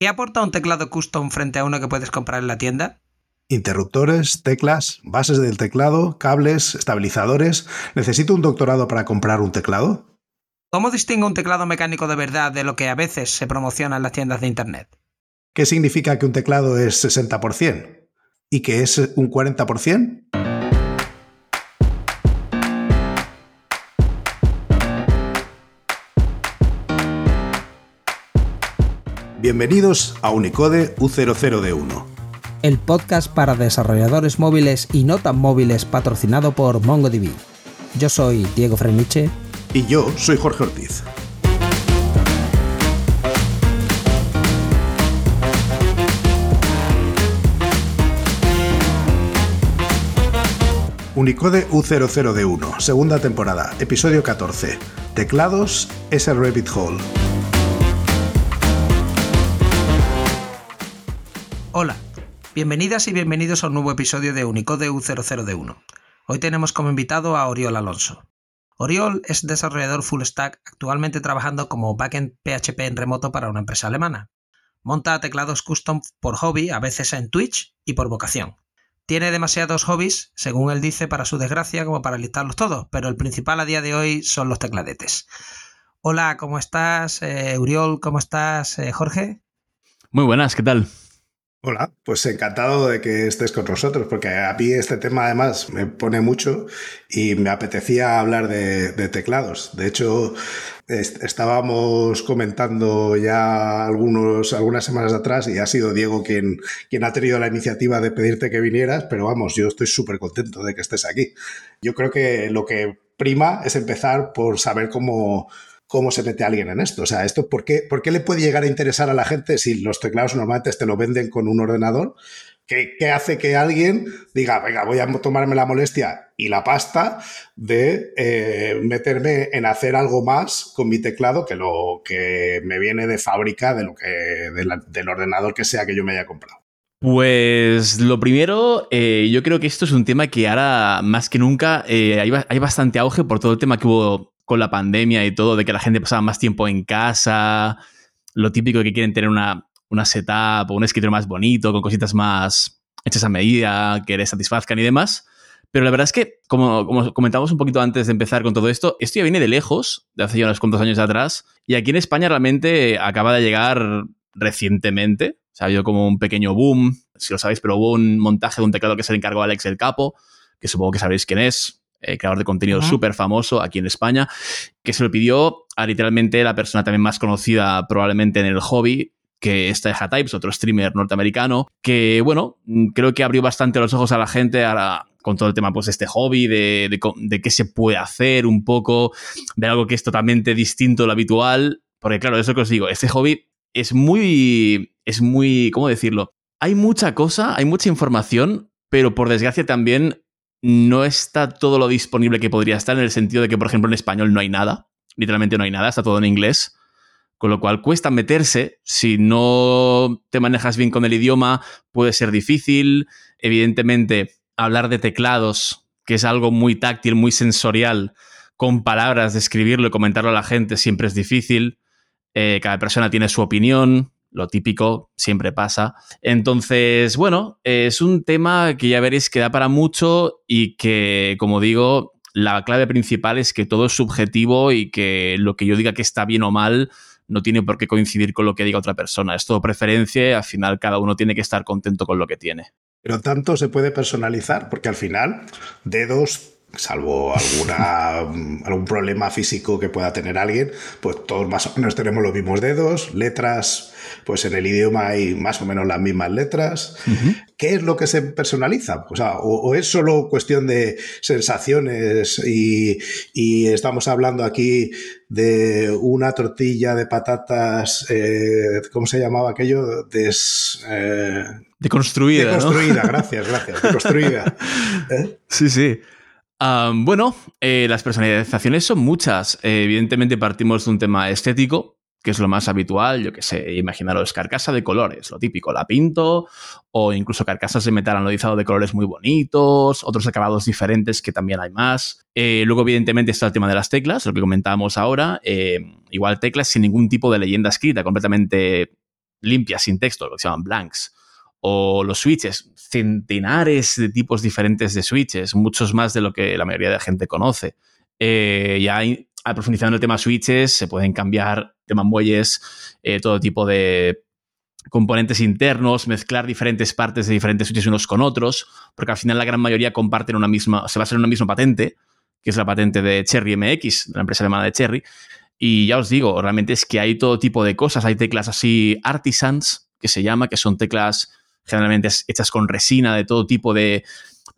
¿Qué aporta un teclado custom frente a uno que puedes comprar en la tienda? Interruptores, teclas, bases del teclado, cables, estabilizadores. ¿Necesito un doctorado para comprar un teclado? ¿Cómo distingo un teclado mecánico de verdad de lo que a veces se promociona en las tiendas de Internet? ¿Qué significa que un teclado es 60% y que es un 40%? Bienvenidos a Unicode U00D1. El podcast para desarrolladores móviles y no tan móviles patrocinado por MongoDB. Yo soy Diego Freniche. Y yo soy Jorge Ortiz. Unicode U00D1, segunda temporada, episodio 14. Teclados es el rabbit hole. Hola, bienvenidas y bienvenidos a un nuevo episodio de Unicode U00D1. Hoy tenemos como invitado a Oriol Alonso. Oriol es desarrollador full stack actualmente trabajando como backend PHP en remoto para una empresa alemana. Monta teclados custom por hobby, a veces en Twitch y por vocación. Tiene demasiados hobbies, según él dice, para su desgracia, como para listarlos todos, pero el principal a día de hoy son los tecladetes. Hola, ¿cómo estás? Eh, Uriol, ¿cómo estás? Eh, Jorge. Muy buenas, ¿qué tal? Hola, pues encantado de que estés con nosotros, porque a mí este tema además me pone mucho y me apetecía hablar de, teclados. De hecho, estábamos comentando ya algunos, algunas semanas atrás y ha sido Diego quien, quien ha tenido la iniciativa de pedirte que vinieras, pero vamos, yo estoy súper contento de que estés aquí. Yo creo que lo que prima es empezar por saber cómo, cómo se mete alguien en esto. O sea, esto ¿por qué, ¿por qué le puede llegar a interesar a la gente si los teclados normalmente te lo venden con un ordenador? ¿Qué, hace que alguien diga, venga, voy a tomarme la molestia y la pasta de eh, meterme en hacer algo más con mi teclado que lo que me viene de fábrica de lo que, del ordenador que sea que yo me haya comprado? Pues lo primero, eh, yo creo que esto es un tema que ahora más que nunca eh, hay, hay, bastante auge por todo el tema que hubo con la pandemia y todo, de que la gente pasaba más tiempo en casa, lo típico de que quieren tener una, una setup o un escritorio más bonito, con cositas más hechas a medida, que les satisfazcan y demás. Pero la verdad es que, como, como, comentamos un poquito antes de empezar con todo esto, esto ya viene de lejos, de hace ya unos cuantos años atrás, y aquí en España realmente acaba de llegar recientemente. O ha habido como un pequeño boom, si lo sabéis, pero hubo un montaje de un teclado que se le encargó a Alex el Capo, que supongo que sabéis quién es, eh, creador de contenido súper famoso aquí en España, que se lo pidió a literalmente la persona también más conocida probablemente en el hobby, que es Teja Types, otro streamer norteamericano, que bueno, mm, creo que abrió bastante los ojos a la gente ahora con todo el tema, pues, este hobby, de, de, qué se puede hacer un poco, de algo que es totalmente distinto de lo habitual, porque claro, eso que os digo, este hobby es muy, es muy, ¿cómo decirlo? Hay mucha cosa, hay mucha información, pero por desgracia también no está todo lo disponible que podría estar en el sentido de que, por ejemplo, en español no hay nada. Literalmente no hay nada, está todo en inglés. Con lo cual cuesta meterse. Si no te manejas bien con el idioma, puede ser difícil. Evidentemente, hablar de teclados, que es algo muy táctil, muy sensorial, con palabras, describirlo y comentarlo a la gente siempre es difícil. Eh, cada persona tiene su opinión lo típico siempre pasa. Entonces, bueno, es un tema que ya veréis que da para mucho y que, como digo, la clave principal es que todo es subjetivo y que lo que yo diga que está bien o mal no tiene por qué coincidir con lo que diga otra persona. Es todo preferencia y al final cada uno tiene que estar contento con lo que tiene. Pero tanto se puede personalizar, porque al final dedos salvo alguna, algún problema físico que pueda tener alguien, pues todos más o menos tenemos los mismos dedos, letras, pues en el idioma hay más o menos las mismas letras. ¿Qué es lo que se personaliza? O, es solo cuestión de sensaciones y, estamos hablando aquí de una tortilla de patatas, eh, ¿cómo se llamaba aquello? Des, eh, deconstruida. Deconstruida, gracias, gracias. Deconstruida. ¿Eh? Sí, sí bueno, eh, las personalizaciones son muchas. Eh, evidentemente partimos de un tema estético, que es lo más habitual, yo que sé, imaginaros carcasa de colores, lo típico, la pinto, o incluso carcasas de metal anodizado de colores muy bonitos, otros acabados diferentes que también hay más. Eh, luego, evidentemente, está el tema de las teclas, lo que comentábamos ahora, igual teclas sin ningún tipo de leyenda escrita, completamente limpias, sin texto, lo que se llaman blanks. O los switches, centenares de tipos diferentes de switches, muchos más de lo que la mayoría de la gente conoce. Eh, ya profundizando en el tema switches, se pueden cambiar temas muelles, eh, todo tipo de componentes internos, mezclar diferentes partes de diferentes switches unos con otros, porque al final la gran mayoría comparten una misma, se basa en una misma patente, que es la patente de Cherry MX, la empresa alemana de Cherry. Y ya os digo, realmente es que hay todo tipo de cosas. Hay teclas así artisans, que se llama, que son teclas generalmente hechas con resina de todo tipo de,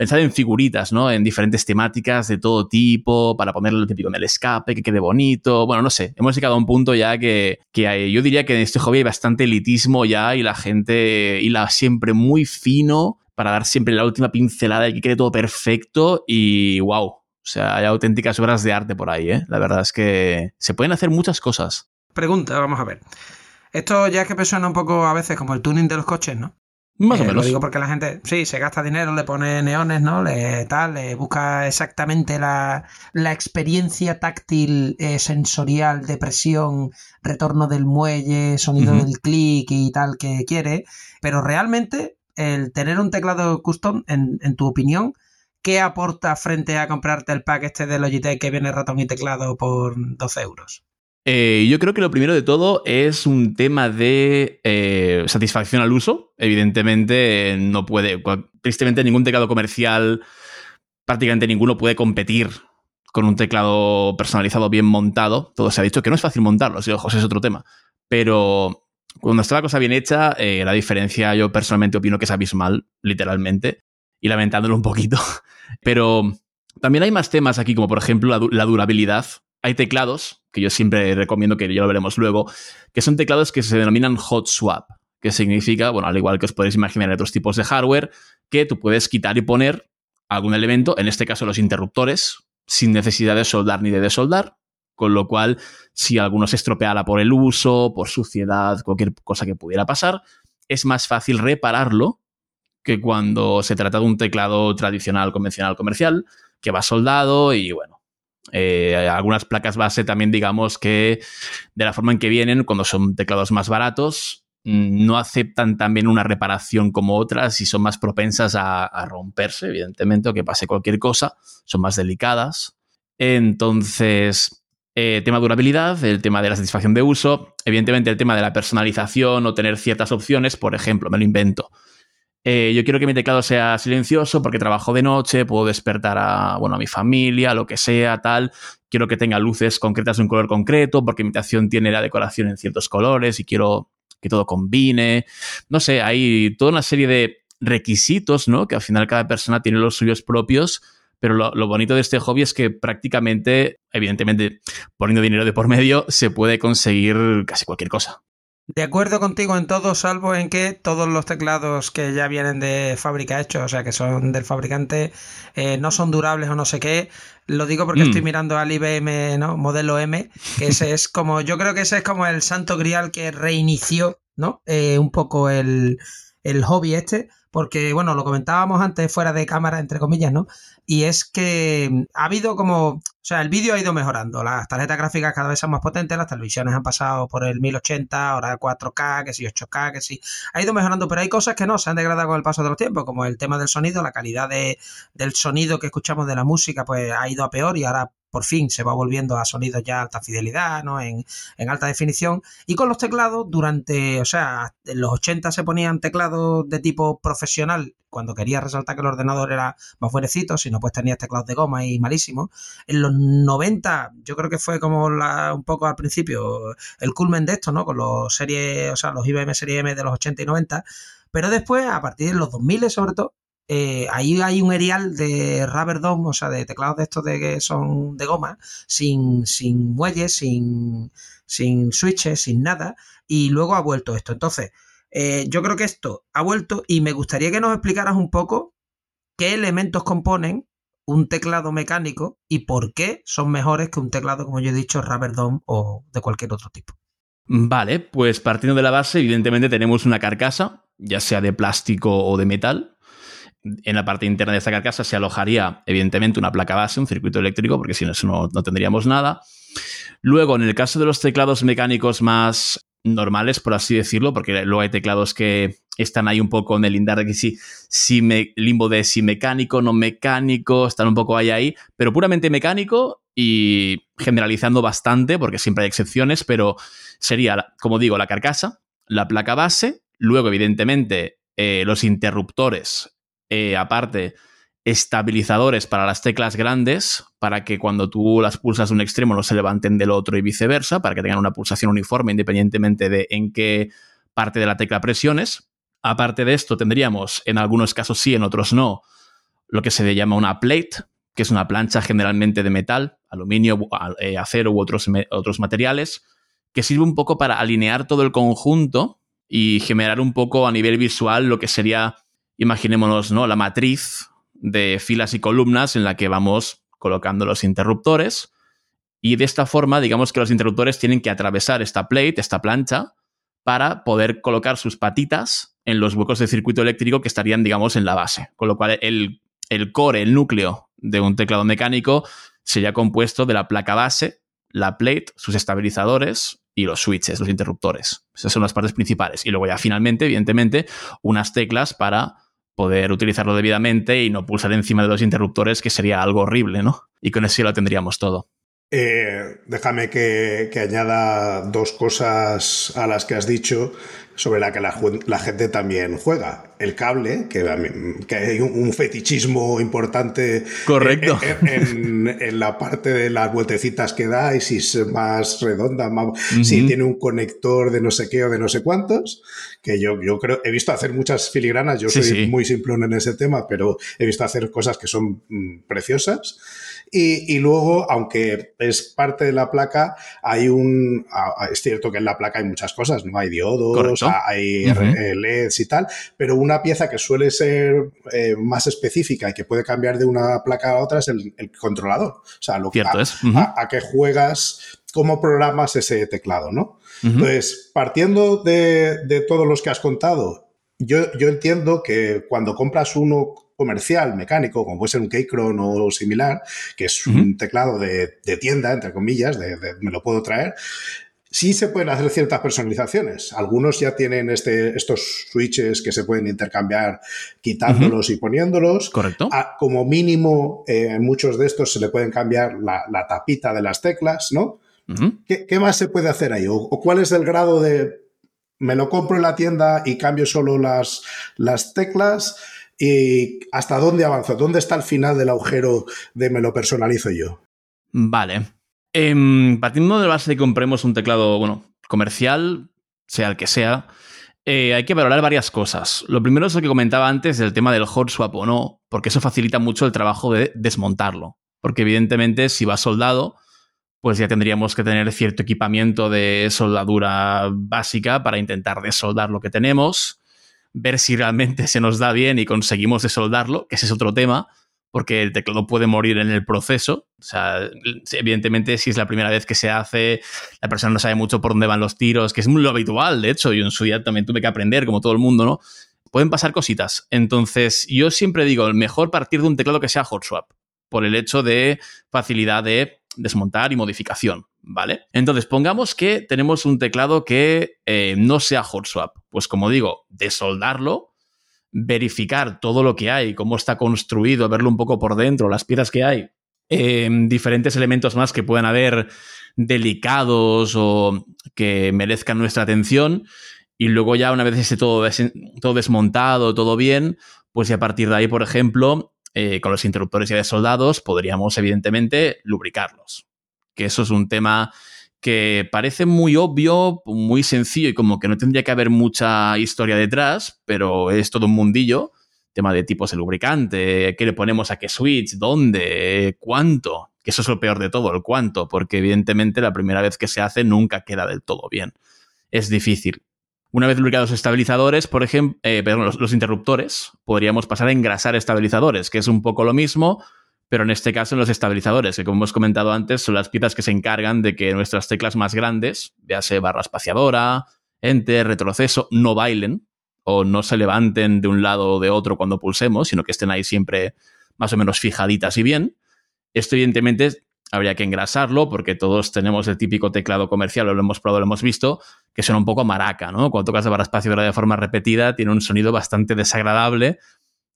pensad en figuritas, ¿no? En diferentes temáticas de todo tipo, para ponerlo típico en el escape, que quede bonito. Bueno, no sé, hemos llegado a un punto ya que, que yo diría que en este hobby hay bastante elitismo ya y la gente hila siempre muy fino para dar siempre la última pincelada y que quede todo perfecto y wow. O sea, hay auténticas obras de arte por ahí, ¿eh? La verdad es que se pueden hacer muchas cosas. Pregunta, vamos a ver. Esto ya es que suena un poco a veces como el tuning de los coches, ¿no? Más o Eh, menos. Lo digo porque la gente, sí, se gasta dinero, le pone neones, ¿no? Le, tal, le busca exactamente la, la experiencia táctil, eh, sensorial, de presión, retorno del muelle, sonido del clic y tal que quiere. Pero realmente, el tener un teclado custom, en, en tu opinión, ¿qué aporta frente a comprarte el pack este de Logitech que viene ratón y teclado por 12 euros? Eh, yo creo que lo primero de todo es un tema de eh, satisfacción al uso. Evidentemente, no puede. Tristemente, ningún teclado comercial, prácticamente ninguno, puede competir con un teclado personalizado bien montado. Todo se ha dicho que no es fácil montarlo, si ojos es otro tema. Pero cuando está la cosa bien hecha, eh, la diferencia yo personalmente opino que es abismal, literalmente, y lamentándolo un poquito. Pero también hay más temas aquí, como por ejemplo la durabilidad. Hay teclados, que yo siempre recomiendo, que ya lo veremos luego, que son teclados que se denominan hot swap, que significa, bueno, al igual que os podéis imaginar otros tipos de hardware, que tú puedes quitar y poner algún elemento, en este caso los interruptores, sin necesidad de soldar ni de desoldar, con lo cual, si alguno se estropeara por el uso, por suciedad, cualquier cosa que pudiera pasar, es más fácil repararlo que cuando se trata de un teclado tradicional, convencional, comercial, que va soldado y bueno. Eh, algunas placas base también, digamos que de la forma en que vienen, cuando son teclados más baratos, mm, no aceptan también una reparación como otras y son más propensas a, romperse, evidentemente, o que pase cualquier cosa, son más delicadas. Entonces, eh, tema durabilidad, el tema de la satisfacción de uso, evidentemente el tema de la personalización o tener ciertas opciones, por ejemplo, me lo invento. Eh, yo quiero que mi teclado sea silencioso porque trabajo de noche, puedo despertar a, bueno, a mi familia, lo que sea, tal. Quiero que tenga luces concretas de un color concreto porque mi habitación tiene la decoración en ciertos colores y quiero que todo combine. No sé, hay toda una serie de requisitos, ¿no? Que al final cada persona tiene los suyos propios, pero lo, lo bonito de este hobby es que prácticamente, evidentemente, poniendo dinero de por medio, se puede conseguir casi cualquier cosa. De acuerdo contigo en todo, salvo en que todos los teclados que ya vienen de fábrica hechos, o sea, que son del fabricante, eh, no son durables o no sé qué. Lo digo porque Mm. estoy mirando al IBM, ¿no? Modelo M, que ese es como, yo creo que ese es como el santo grial que reinició, ¿no? Eh, un poco el, el hobby este, porque, bueno, lo comentábamos antes fuera de cámara, entre comillas, ¿no? Y es que ha habido como, o sea, el vídeo ha ido mejorando, las tarjetas gráficas cada vez son más potentes, las televisiones han pasado por el 1080, ahora 4K, que sí 8K, que sí, ha ido mejorando, pero hay cosas que no, se han degradado con el paso de los tiempos, como el tema del sonido, la calidad de, del sonido que escuchamos de la música, pues ha ido a peor y ahora por fin se va volviendo a sonidos ya alta fidelidad, ¿no? En, en alta definición. Y con los teclados, durante, o sea, en los 80 se ponían teclados de tipo profesional, cuando quería resaltar que el ordenador era más buenecito, si no, pues tenías teclados de goma y malísimos. En los 90, yo creo que fue como la, un poco al principio el culmen de esto, ¿no? Con los series, o sea, los IBM Serie M de los 80 y 90. Pero después, a partir de los 2000 sobre todo, eh, ahí hay un erial de rubber dome, o sea, de teclados de estos de que son de goma, sin, sin muelles, sin, sin switches, sin nada, y luego ha vuelto esto. Entonces, eh, yo creo que esto ha vuelto y me gustaría que nos explicaras un poco qué elementos componen un teclado mecánico y por qué son mejores que un teclado, como yo he dicho, rubber dome o de cualquier otro tipo. Vale, pues partiendo de la base, evidentemente tenemos una carcasa, ya sea de plástico o de metal. En la parte interna de esta carcasa se alojaría, evidentemente, una placa base, un circuito eléctrico, porque si no, eso no, no tendríamos nada. Luego, en el caso de los teclados mecánicos más normales, por así decirlo, porque luego hay teclados que están ahí un poco en el lindar de que sí me, limbo de si mecánico, no mecánico, están un poco ahí ahí, pero puramente mecánico y generalizando bastante, porque siempre hay excepciones, pero sería, como digo, la carcasa, la placa base, luego evidentemente eh, los interruptores, eh, aparte estabilizadores para las teclas grandes, para que cuando tú las pulsas de un extremo no se levanten del otro y viceversa, para que tengan una pulsación uniforme independientemente de en qué parte de la tecla presiones. Aparte de esto, tendríamos, en algunos casos sí, en otros no, lo que se llama una plate, que es una plancha generalmente de metal, aluminio, eh, acero u otros, otros materiales, que sirve un poco para alinear todo el conjunto y generar un poco a nivel visual lo que sería, imaginémonos, ¿no? La matriz de filas y columnas en la que vamos colocando los interruptores. Y de esta forma, digamos que los interruptores tienen que atravesar esta plate, esta plancha, para poder colocar sus patitas en los huecos de circuito eléctrico que estarían, digamos, en la base. Con lo cual, el, el core, el núcleo de un teclado mecánico sería compuesto de la placa base, la plate, sus estabilizadores y los switches, los interruptores. Esas son las partes principales. Y luego ya finalmente, evidentemente, unas teclas para poder utilizarlo debidamente y no pulsar encima de los interruptores, que sería algo horrible, ¿no? Y con eso ya lo tendríamos todo. Eh, déjame que, añada dos cosas a las que has dicho sobre la que la, gente también juega. El cable, que, que hay un, fetichismo importante Correcto. En, la parte de las vueltecitas que da y si es más redonda, si tiene un conector de no sé qué o de no sé cuántos, que yo, yo creo, he visto hacer muchas filigranas, yo soy muy simplón en ese tema, pero he visto hacer cosas que son mm, preciosas. Y, luego, aunque es parte de la placa, hay un. Es cierto que en la placa hay muchas cosas, ¿no? Hay diodos, hay LEDs y tal, pero una pieza que suele ser eh, más específica y que puede cambiar de una placa a otra es el, controlador. O sea, lo que, a, a, qué juegas, cómo programas ese teclado, ¿no? Entonces, partiendo de, de todos los que has contado, yo, yo entiendo que cuando compras uno comercial, mecánico, como puede ser un Keychron o similar, que es un teclado de, tienda, entre comillas, de, me lo puedo traer, sí se pueden hacer ciertas personalizaciones. Algunos ya tienen este, estos switches que se pueden intercambiar quitándolos y poniéndolos. Correcto. como mínimo, eh, muchos de estos se le pueden cambiar la, tapita de las teclas, ¿no? ¿Qué, más se puede hacer ahí? ¿O, cuál es el grado de me lo compro en la tienda y cambio solo las, las teclas? ¿Y hasta dónde avanzo? ¿Dónde está el final del agujero de me lo personalizo yo? Vale. Em, partiendo de base de compremos un teclado, bueno, comercial, sea el que sea, eh, hay que valorar varias cosas. Lo primero es lo que comentaba antes del tema del hot swap o no, porque eso facilita mucho el trabajo de desmontarlo. Porque evidentemente si va soldado, pues ya tendríamos que tener cierto equipamiento de soldadura básica para intentar desoldar lo que tenemos ver si realmente se nos da bien y conseguimos desoldarlo, que ese es otro tema, porque el teclado puede morir en el proceso. O sea, evidentemente, si es la primera vez que se hace, la persona no sabe mucho por dónde van los tiros, que es lo habitual, de hecho, yo en su día también tuve que aprender, como todo el mundo, ¿no? Pueden pasar cositas. Entonces, yo siempre digo, mejor partir de un teclado que sea hot swap, por el hecho de facilidad de desmontar y modificación. ¿Vale? Entonces, pongamos que tenemos un teclado que eh, no sea hot swap. Pues como digo, desoldarlo, verificar todo lo que hay, cómo está construido, verlo un poco por dentro, las piezas que hay, em, diferentes elementos más que puedan haber delicados o que merezcan nuestra atención. Y luego ya una vez esté todo, todo desmontado, todo bien, pues ya a partir de ahí, por ejemplo, eh, con los interruptores ya desoldados, podríamos evidentemente lubricarlos que eso es un tema que parece muy obvio, muy sencillo y como que no tendría que haber mucha historia detrás, pero es todo un mundillo. Tema de tipos de lubricante, qué le ponemos a qué switch, dónde, cuánto, que eso es lo peor de todo, el cuánto, porque evidentemente la primera vez que se hace nunca queda del todo bien. Es difícil. Una vez lubricados los estabilizadores, por ejemplo, eh, perdón, los, los interruptores, podríamos pasar a engrasar estabilizadores, que es un poco lo mismo, pero en este caso en los estabilizadores, que como hemos comentado antes, son las piezas que se encargan de que nuestras teclas más grandes, véase barra espaciadora, enter, retroceso, no bailen o no se levanten de un lado o de otro cuando pulsemos, sino que estén ahí siempre más o menos fijaditas y bien. Esto evidentemente habría que engrasarlo, porque todos tenemos el típico teclado comercial, lo hemos probado, lo hemos visto, que suena un poco maraca, ¿no? Cuando tocas barra espacio de forma repetida, tiene un sonido bastante desagradable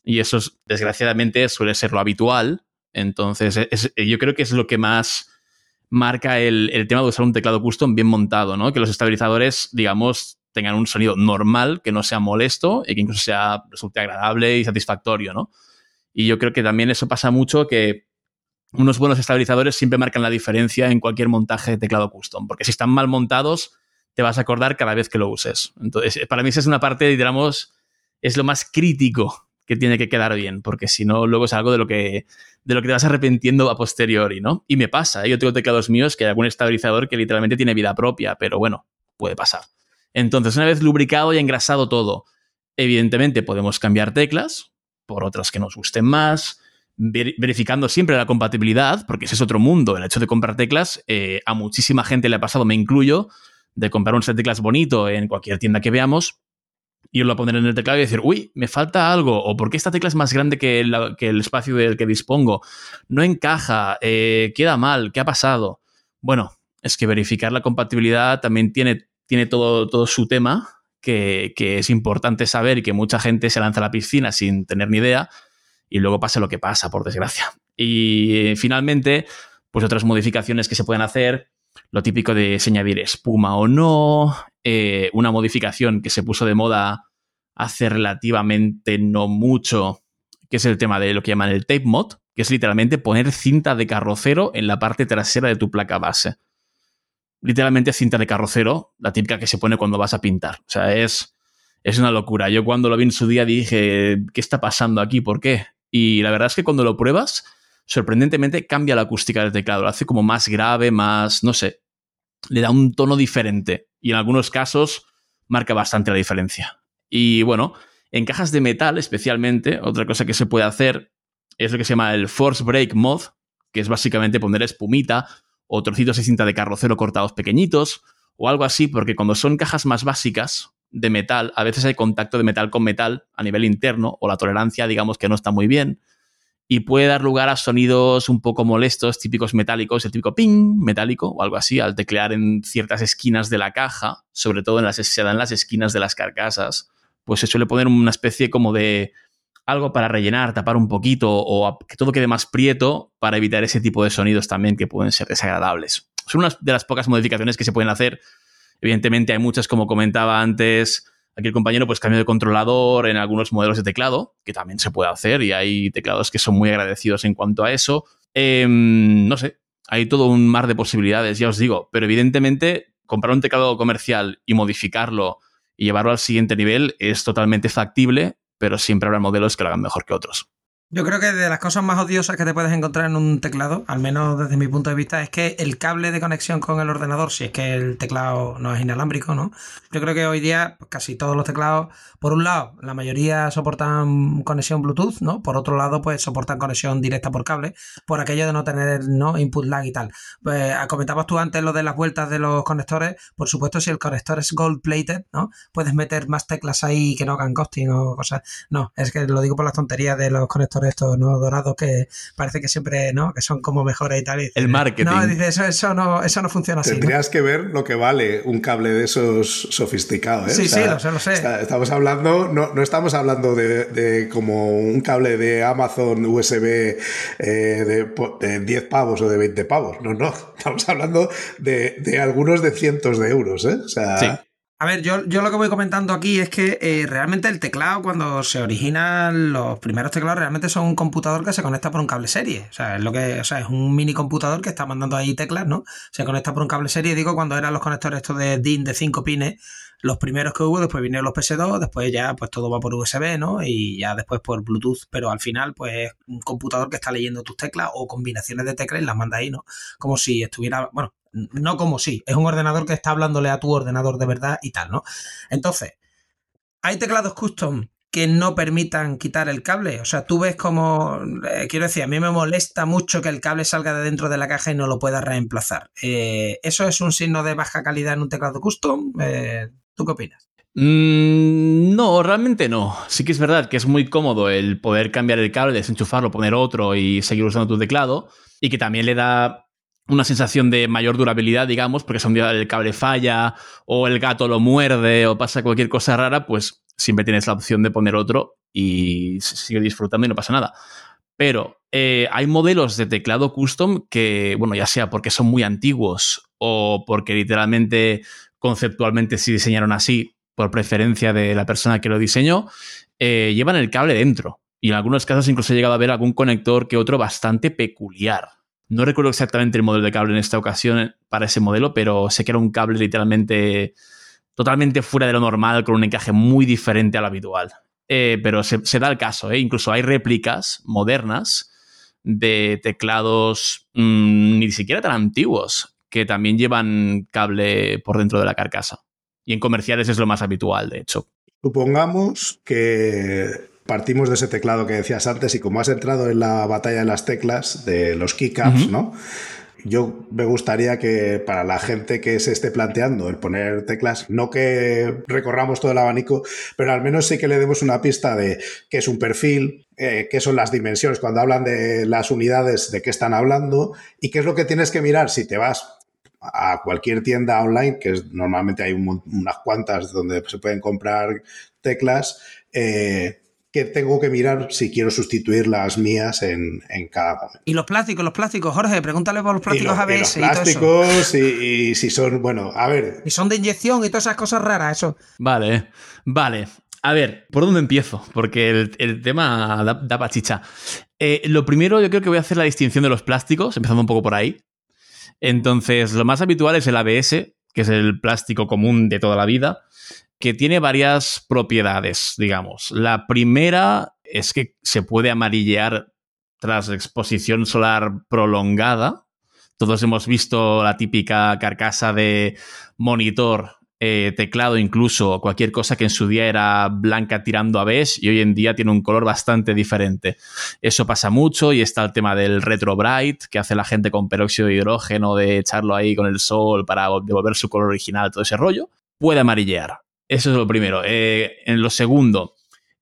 y eso, desgraciadamente, suele ser lo habitual. Entonces, yo creo que es lo que más marca el, el, tema de usar un teclado custom bien montado, ¿no? Que los estabilizadores, digamos, tengan un sonido normal, que no sea molesto y que incluso sea, resulte agradable y satisfactorio, ¿no? Y yo creo que también eso pasa mucho que unos buenos estabilizadores siempre marcan la diferencia en cualquier montaje de teclado custom, porque si están mal montados, te vas a acordar cada vez que lo uses. Entonces, para mí esa es una parte, digamos, es lo más crítico que tiene que quedar bien, porque si no, luego es algo de lo que, de lo que te vas arrepentiendo a posteriori, ¿no? Y me pasa, ¿eh? yo tengo teclados míos que hay algún estabilizador que literalmente tiene vida propia, pero bueno, puede pasar. Entonces, una vez lubricado y engrasado todo, evidentemente podemos cambiar teclas por otras que nos gusten más, verificando siempre la compatibilidad, porque ese es otro mundo. El hecho de comprar teclas, eh, a muchísima gente le ha pasado, me incluyo, de comprar un set de teclas bonito en cualquier tienda que veamos, irlo a poner en el teclado y decir, uy, me falta algo, o porque esta tecla es más grande que, el espacio del que dispongo, no encaja, eh, queda mal, ¿qué ha pasado? Bueno, es que verificar la compatibilidad también tiene, tiene todo, todo su tema, que, que, es importante saber y que mucha gente se lanza a la piscina sin tener ni idea y luego pasa lo que pasa, por desgracia. Y eh, finalmente, pues otras modificaciones que se pueden hacer, lo típico de añadir espuma o no, eh, una modificación que se puso de moda hace relativamente no mucho, que es el tema de lo que llaman el tape mod, que es literalmente poner cinta de carrocero en la parte trasera de tu placa base. Literalmente cinta de carrocero, la típica que se pone cuando vas a pintar. O sea, es, es una locura. Yo cuando lo vi en su día dije, ¿qué está pasando aquí? ¿Por qué? Y la verdad es que cuando lo pruebas, sorprendentemente cambia la acústica del teclado. Lo hace como más grave, más, no sé, le da un tono diferente y en algunos casos marca bastante la diferencia. Y bueno, en cajas de metal especialmente, otra cosa que se puede hacer es lo que se llama el Force Break Mod, que es básicamente poner espumita o trocitos de cinta de carrocero cortados pequeñitos o algo así, porque cuando son cajas más básicas de metal, a veces hay contacto de metal con metal a nivel interno o la tolerancia digamos que no está muy bien y puede dar lugar a sonidos un poco molestos, típicos metálicos, el típico ping metálico o algo así, al teclear en ciertas esquinas de la caja, sobre todo en las, se dan las esquinas de las carcasas, pues se suele poner una especie como de algo para rellenar, tapar un poquito o que todo quede más prieto para evitar ese tipo de sonidos también que pueden ser desagradables. Son unas de las pocas modificaciones que se pueden hacer. Evidentemente hay muchas, como comentaba antes, Aquí el compañero, pues cambio de controlador en algunos modelos de teclado, que también se puede hacer y hay teclados que son muy agradecidos en cuanto a eso. Em, no sé, hay todo un mar de posibilidades, ya os digo, pero evidentemente comprar un teclado comercial y modificarlo y llevarlo al siguiente nivel es totalmente factible, pero siempre habrá modelos que lo hagan mejor que otros. Yo creo que de las cosas más odiosas que te puedes encontrar en un teclado, al menos desde mi punto de vista, es que el cable de conexión con el ordenador, si es que el teclado no es inalámbrico, ¿no? Yo creo que hoy día pues, casi todos los teclados, por un lado, la mayoría soportan conexión Bluetooth, ¿no? Por otro lado, pues soportan conexión directa por cable, por aquello de no tener ¿no? input lag y tal. Pues ah, comentabas tú antes lo de las vueltas de los conectores, por supuesto, si el conector es gold plated, ¿no? Puedes meter más teclas ahí que no hagan costing o cosas. No, es que lo digo por las tonterías de los conectores estos no dorados que parece que siempre, ¿no? Que son como mejores y tal. el marketing. No, dice, eso, eso, no, eso no funciona así. Tendrías que ver lo que vale un cable de esos sofisticados, ¿eh? Sí, sí, lo sé, lo sé. estamos hablando, no, no estamos hablando de, como un cable de Amazon USB eh, de, de, 10 pavos o de 20 pavos. No, no. Estamos hablando de, de algunos de cientos de euros, ¿eh? O sea, sí. A ver, yo, yo, lo que voy comentando aquí es que eh, realmente el teclado, cuando se originan los primeros teclados, realmente son un computador que se conecta por un cable serie. O sea, es lo que, o sea, es un mini computador que está mandando ahí teclas, ¿no? Se conecta por un cable serie. Digo, cuando eran los conectores estos de DIN de 5 pines, los primeros que hubo, después vinieron los PS2, después ya pues todo va por USB, ¿no? Y ya después por Bluetooth, pero al final pues un computador que está leyendo tus teclas o combinaciones de teclas y las manda ahí, ¿no? Como si estuviera, bueno, no como si, es un ordenador que está hablándole a tu ordenador de verdad y tal, ¿no? Entonces, hay teclados custom que no permitan quitar el cable. O sea, tú ves como, eh, quiero decir, a mí me molesta mucho que el cable salga de dentro de la caja y no lo pueda reemplazar. Eh, ¿Eso es un signo de baja calidad en un teclado custom? Eh, ¿Tú qué opinas? Mm, no, realmente no. Sí que es verdad que es muy cómodo el poder cambiar el cable, desenchufarlo, poner otro y seguir usando tu teclado. Y que también le da una sensación de mayor durabilidad, digamos, porque si un día el cable falla o el gato lo muerde o pasa cualquier cosa rara, pues siempre tienes la opción de poner otro y sigue disfrutando y no pasa nada. Pero eh, hay modelos de teclado custom que, bueno, ya sea porque son muy antiguos o porque literalmente conceptualmente se diseñaron así por preferencia de la persona que lo diseñó, eh, llevan el cable dentro. Y en algunos casos incluso he llegado a ver algún conector que otro bastante peculiar. No recuerdo exactamente el modelo de cable en esta ocasión para ese modelo, pero sé que era un cable literalmente totalmente fuera de lo normal, con un encaje muy diferente al habitual. Eh, pero se, da el caso, ¿eh? incluso hay réplicas modernas de teclados mm, ni siquiera tan antiguos que también llevan cable por dentro de la carcasa. Y en comerciales es lo más habitual, de hecho. Supongamos que partimos de ese teclado que decías antes y como has entrado en la batalla de las teclas de los keycaps, ¿no? Yo me gustaría que para la gente que se esté planteando el poner teclas, no que recorramos todo el abanico, pero al menos sí que le demos una pista de qué es un perfil, eh, qué son las dimensiones, cuando hablan de las unidades, de qué están hablando y qué es lo que tienes que mirar si te vas a cualquier tienda online, que es, normalmente hay unas cuantas donde se pueden comprar teclas, eh, que tengo que mirar si quiero sustituir las mías en, cada momento. Y los plásticos, los plásticos, Jorge, pregúntale por los plásticos ABS. Y los plásticos y, si son, bueno, a ver. Y son de inyección y todas esas cosas raras, eso. Vale, vale. A ver, ¿por dónde empiezo? Porque el, tema da, da pachicha. Eh, lo primero, yo creo que voy a hacer la distinción de los plásticos, empezando un poco por ahí. Entonces, lo más habitual es el ABS, que es el plástico común de toda la vida, que tiene varias propiedades, digamos. La primera es que se puede amarillear tras exposición solar prolongada. Todos hemos visto la típica carcasa de monitor eh, teclado incluso, cualquier cosa que en su día era blanca tirando a beige y hoy en día tiene un color bastante diferente. Eso pasa mucho y está el tema del retro bright que hace la gente con peróxido de hidrógeno de echarlo ahí con el sol para devolver su color original, todo ese rollo. Puede amarillear. Eso es lo primero. Eh, en lo segundo,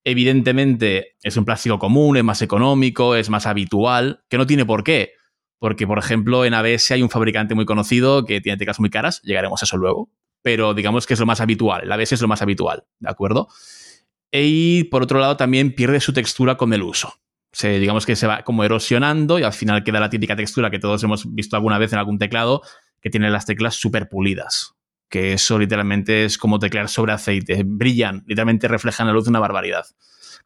evidentemente es un plástico común, es más económico, es más habitual, que no tiene por qué. Porque, por ejemplo, en ABS hay un fabricante muy conocido que tiene teclas muy caras, llegaremos a eso luego, pero digamos que es lo más habitual. El ABS es lo más habitual, ¿de acuerdo? Y por otro lado, también pierde su textura con el uso. Se, digamos que se va como erosionando y al final queda la típica textura que todos hemos visto alguna vez en algún teclado, que tiene las teclas súper pulidas. Que eso literalmente es como teclear sobre aceite. Brillan, literalmente reflejan la luz de una barbaridad.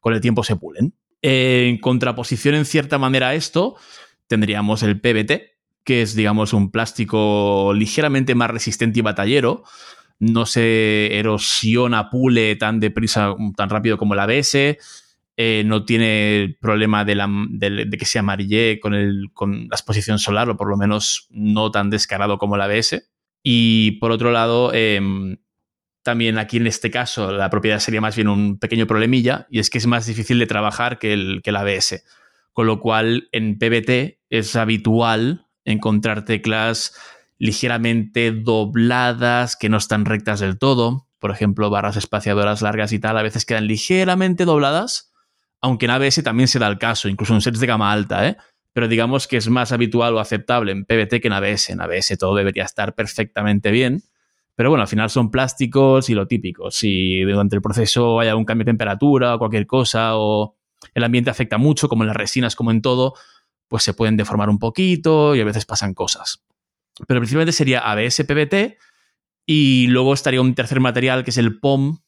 Con el tiempo se pulen. En contraposición, en cierta manera, a esto, tendríamos el PBT, que es, digamos, un plástico ligeramente más resistente y batallero. No se erosiona, pule tan deprisa, tan rápido como el ABS. Eh, no tiene el problema de, la, que se amarille con, el, con la exposición solar, o por lo menos no tan descarado como el ABS. Y por otro lado, em, también aquí en este caso la propiedad sería más bien un pequeño problemilla, y es que es más difícil de trabajar que el, que el ABS. Con lo cual, en PBT es habitual encontrar teclas ligeramente dobladas, que no están rectas del todo. Por ejemplo, barras espaciadoras largas y tal, a veces quedan ligeramente dobladas, aunque en ABS también se da el caso, incluso en sets de gama alta, ¿eh? Pero digamos que es más habitual o aceptable en PBT que en ABS. En ABS todo debería estar perfectamente bien. Pero bueno, al final son plásticos y lo típico. Si durante el proceso hay algún cambio de temperatura o cualquier cosa, o el ambiente afecta mucho, como en las resinas, como en todo, pues se pueden deformar un poquito y a veces pasan cosas. Pero principalmente sería ABS PBT y luego estaría un tercer material que es el POM,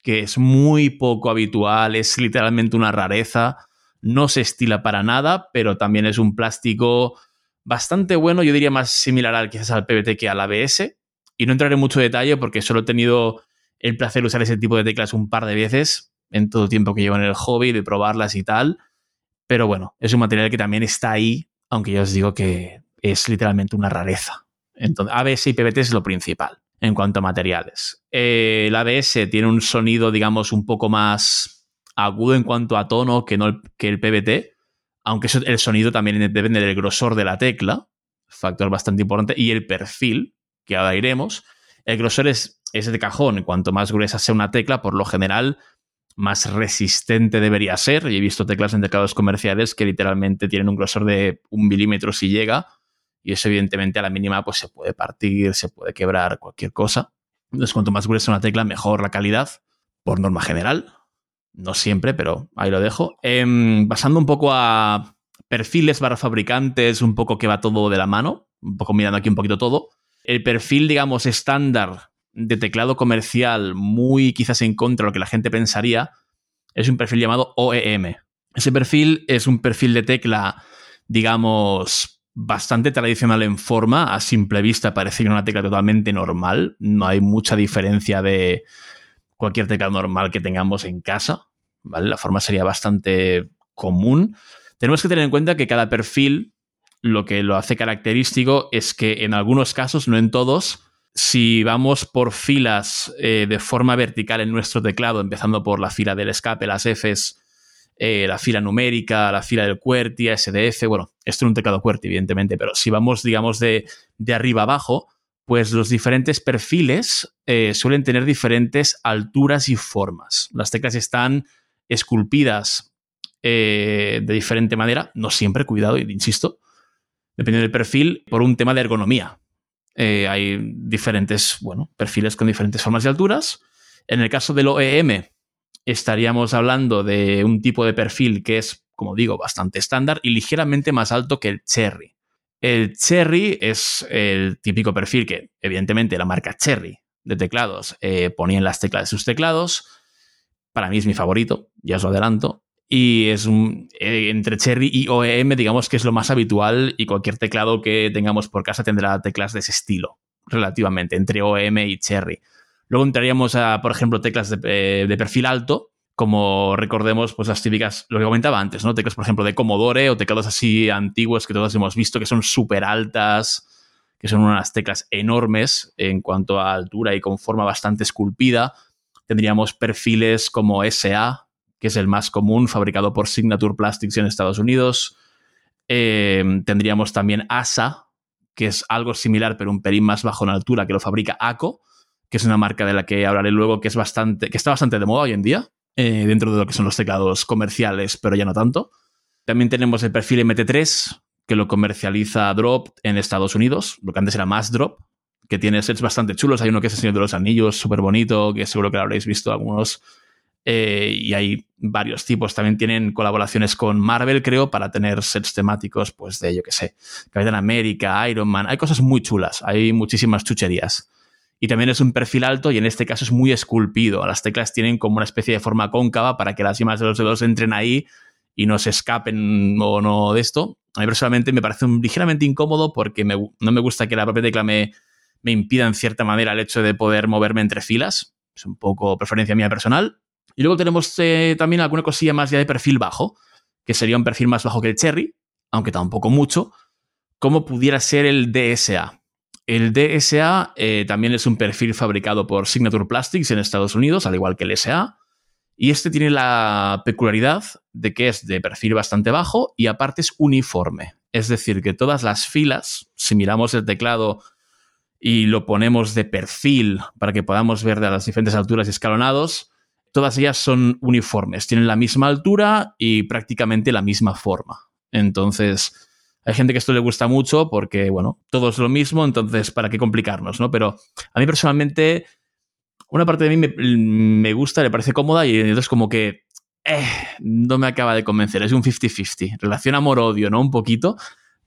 que es muy poco habitual, es literalmente una rareza, no se estila para nada, pero también es un plástico bastante bueno, yo diría más similar al quizás al PBT que al ABS. Y no entraré en mucho detalle porque solo he tenido el placer de usar ese tipo de teclas un par de veces en todo el tiempo que llevo en el hobby, de probarlas y tal. Pero bueno, es un material que también está ahí, aunque ya os digo que es literalmente una rareza. Entonces, ABS y PBT es lo principal en cuanto a materiales. Eh, el ABS tiene un sonido, digamos, un poco más agudo en cuanto a tono que, no el, que el PBT, aunque el sonido también depende del grosor de la tecla, factor bastante importante, y el perfil, que ahora iremos. El grosor es, es de cajón, cuanto más gruesa sea una tecla, por lo general, más resistente debería ser. Y he visto teclas en teclados comerciales que literalmente tienen un grosor de un milímetro si llega. y eso evidentemente a la mínima pues se puede partir, se puede quebrar cualquier cosa. Entonces cuanto más gruesa una tecla, mejor la calidad, por norma general. No siempre, pero ahí lo dejo. Em, pasando un poco a perfiles para fabricantes, un poco que va todo de la mano, un poco mirando aquí un poquito todo. El perfil, digamos, estándar de teclado comercial, muy quizás en contra de lo que la gente pensaría, es un perfil llamado OEM. Ese perfil es un perfil de tecla, digamos, bastante tradicional en forma. A simple vista parece una tecla totalmente normal. No hay mucha diferencia de cualquier tecla normal que tengamos en casa. ¿vale? La forma sería bastante común. Tenemos que tener en cuenta que cada perfil lo que lo hace característico es que en algunos casos, no en todos, si vamos por filas eh, de forma vertical en nuestro teclado, empezando por la fila del escape, las Fs, eh, la fila numérica, la fila del QWERTY, SDF, bueno, esto es un teclado QWERTY, evidentemente, pero si vamos, digamos, de, arriba abajo, pues los diferentes perfiles eh, suelen tener diferentes alturas y formas. Las teclas están esculpidas de diferente manera, no siempre, cuidado, insisto, dependiendo del perfil, por un tema de ergonomía. Eh, hay diferentes, bueno, perfiles con diferentes formas y alturas. En el caso del OEM, estaríamos hablando de un tipo de perfil que es, como digo, bastante estándar y ligeramente más alto que el Cherry. El Cherry es el típico perfil que, evidentemente, la marca Cherry de teclados eh, ponía en las teclas de sus teclados. Para mí es mi favorito, ya os lo adelanto. Y es un, eh, entre Cherry y OEM, digamos que es lo más habitual y cualquier teclado que tengamos por casa tendrá teclas de ese estilo, relativamente, entre OEM y Cherry. Luego entraríamos a, por ejemplo, teclas de, eh, perfil alto, como recordemos, pues las típicas, lo que comentaba antes, ¿no? Teclas, por ejemplo, de Commodore o teclados así antiguos que todos hemos visto que son súper altas, que son unas teclas enormes en cuanto a altura y con forma bastante esculpida. Tendríamos perfiles como SA, que es el más común, fabricado por Signature Plastics en Estados Unidos. Eh, tendríamos también ASA, que es algo similar, pero un pelín más bajo en altura, que lo fabrica ACO, que es una marca de la que hablaré luego, que, es bastante, que está bastante de moda hoy en día, eh, dentro de lo que son los teclados comerciales, pero ya no tanto. También tenemos el perfil MT3, que lo comercializa Drop en Estados Unidos, lo que antes era más Drop, que tiene sets bastante chulos. Hay uno que es el Señor de los Anillos, súper bonito, que seguro que lo habréis visto algunos eh, y hay varios tipos. También tienen colaboraciones con Marvel, creo, para tener sets temáticos, pues de, yo qué sé, Capitán América, Iron Man. Hay cosas muy chulas, hay muchísimas chucherías. Y también es un perfil alto y en este caso es muy esculpido. Las teclas tienen como una especie de forma cóncava para que las cimas de los dedos entren ahí y no se escapen o no de esto. A mí personalmente me parece un, ligeramente incómodo porque no me gusta que la propia tecla me, me impida en cierta manera el hecho de poder moverme entre filas. Es un poco preferencia mía personal. Y luego tenemos eh, también alguna cosilla más ya de perfil bajo, que sería un perfil más bajo que el Cherry, aunque tampoco mucho, como pudiera ser el DSA. El DSA eh, también es un perfil fabricado por Signature Plastics en Estados Unidos, al igual que el SA. Y este tiene la peculiaridad de que es de perfil bastante bajo y aparte es uniforme. Es decir, que todas las filas, si miramos el teclado y lo ponemos de perfil para que podamos ver de las diferentes alturas y escalonados, todas ellas son uniformes, tienen la misma altura y prácticamente la misma forma. Entonces, hay gente que esto le gusta mucho porque, bueno, todo es lo mismo, entonces, ¿para qué complicarnos, no? Pero a mí personalmente, una parte de mí me, gusta, le parece cómoda y entonces como que eh, no me acaba de convencer. Es un 50-50. Relación amor-odio, ¿no? Un poquito.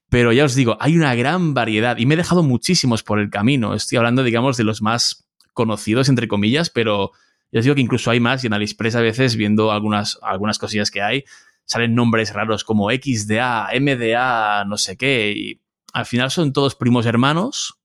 Pero ya os digo, hay una gran variedad y me he dejado muchísimos por el camino. Estoy hablando, digamos, de los más conocidos, entre comillas, pero yo os digo que incluso hay más y en AliExpress a veces, viendo algunas, algunas cosillas que hay, salen nombres raros como XDA, MDA, no sé qué. Y al final son todos primos hermanos,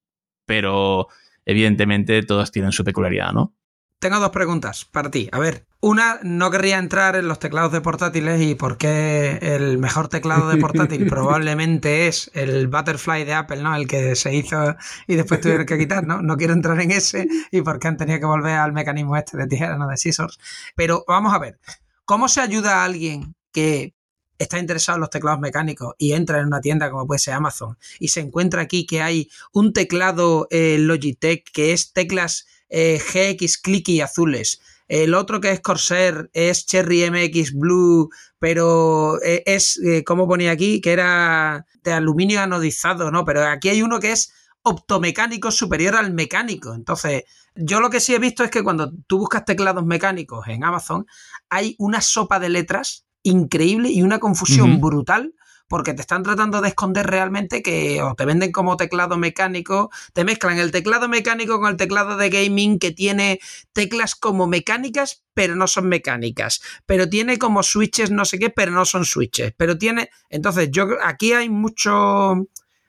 pero evidentemente todos tienen su peculiaridad, ¿no? Tengo dos preguntas para ti. A ver, una, no querría entrar en los teclados de portátiles y por qué el mejor teclado de portátil probablemente es el Butterfly de Apple, ¿no? El que se hizo y después tuvieron que quitar, ¿no? No quiero entrar en ese y por qué han tenido que volver al mecanismo este de tijera, no de scissors. Pero vamos a ver, ¿cómo se ayuda a alguien que está interesado en los teclados mecánicos y entra en una tienda como puede ser Amazon y se encuentra aquí que hay un teclado eh, Logitech que es teclas eh, GX Clicky azules, El otro que es Corsair es Cherry MX Blue, pero eh, es, eh, como ponía aquí, que era de aluminio anodizado, ¿no? Pero aquí hay uno que es optomecánico superior al mecánico. Entonces, yo lo que sí he visto es que cuando tú buscas teclados mecánicos en Amazon, hay una sopa de letras increíble y una confusión brutal porque te están tratando de esconder realmente que o te venden como teclado mecánico, te mezclan el teclado mecánico con el teclado de gaming que tiene teclas como mecánicas, pero no son mecánicas, pero tiene como switches no sé qué, pero no son switches, pero tiene, entonces yo aquí hay mucho, eh,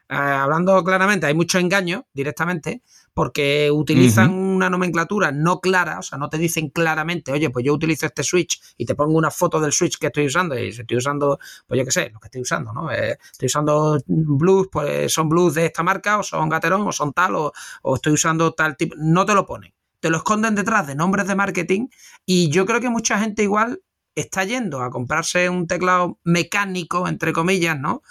hablando claramente, hay mucho engaño directamente, porque utilizan una nomenclatura no clara, o sea, no te dicen claramente, oye, pues yo utilizo este switch y te pongo una foto del switch que estoy usando y estoy usando, pues yo qué sé, lo que estoy usando, ¿no? Eh, estoy usando blues, pues son blues de esta marca o son Gateron o son tal o, o estoy usando tal tipo, no te lo ponen, te lo esconden detrás de nombres de marketing y yo creo que mucha gente igual está yendo a comprarse un teclado mecánico, entre comillas, ¿no?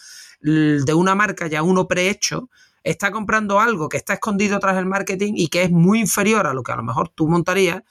De una marca ya uno prehecho está comprando algo que está escondido tras el marketing y que es muy inferior a lo que a lo mejor tú montarías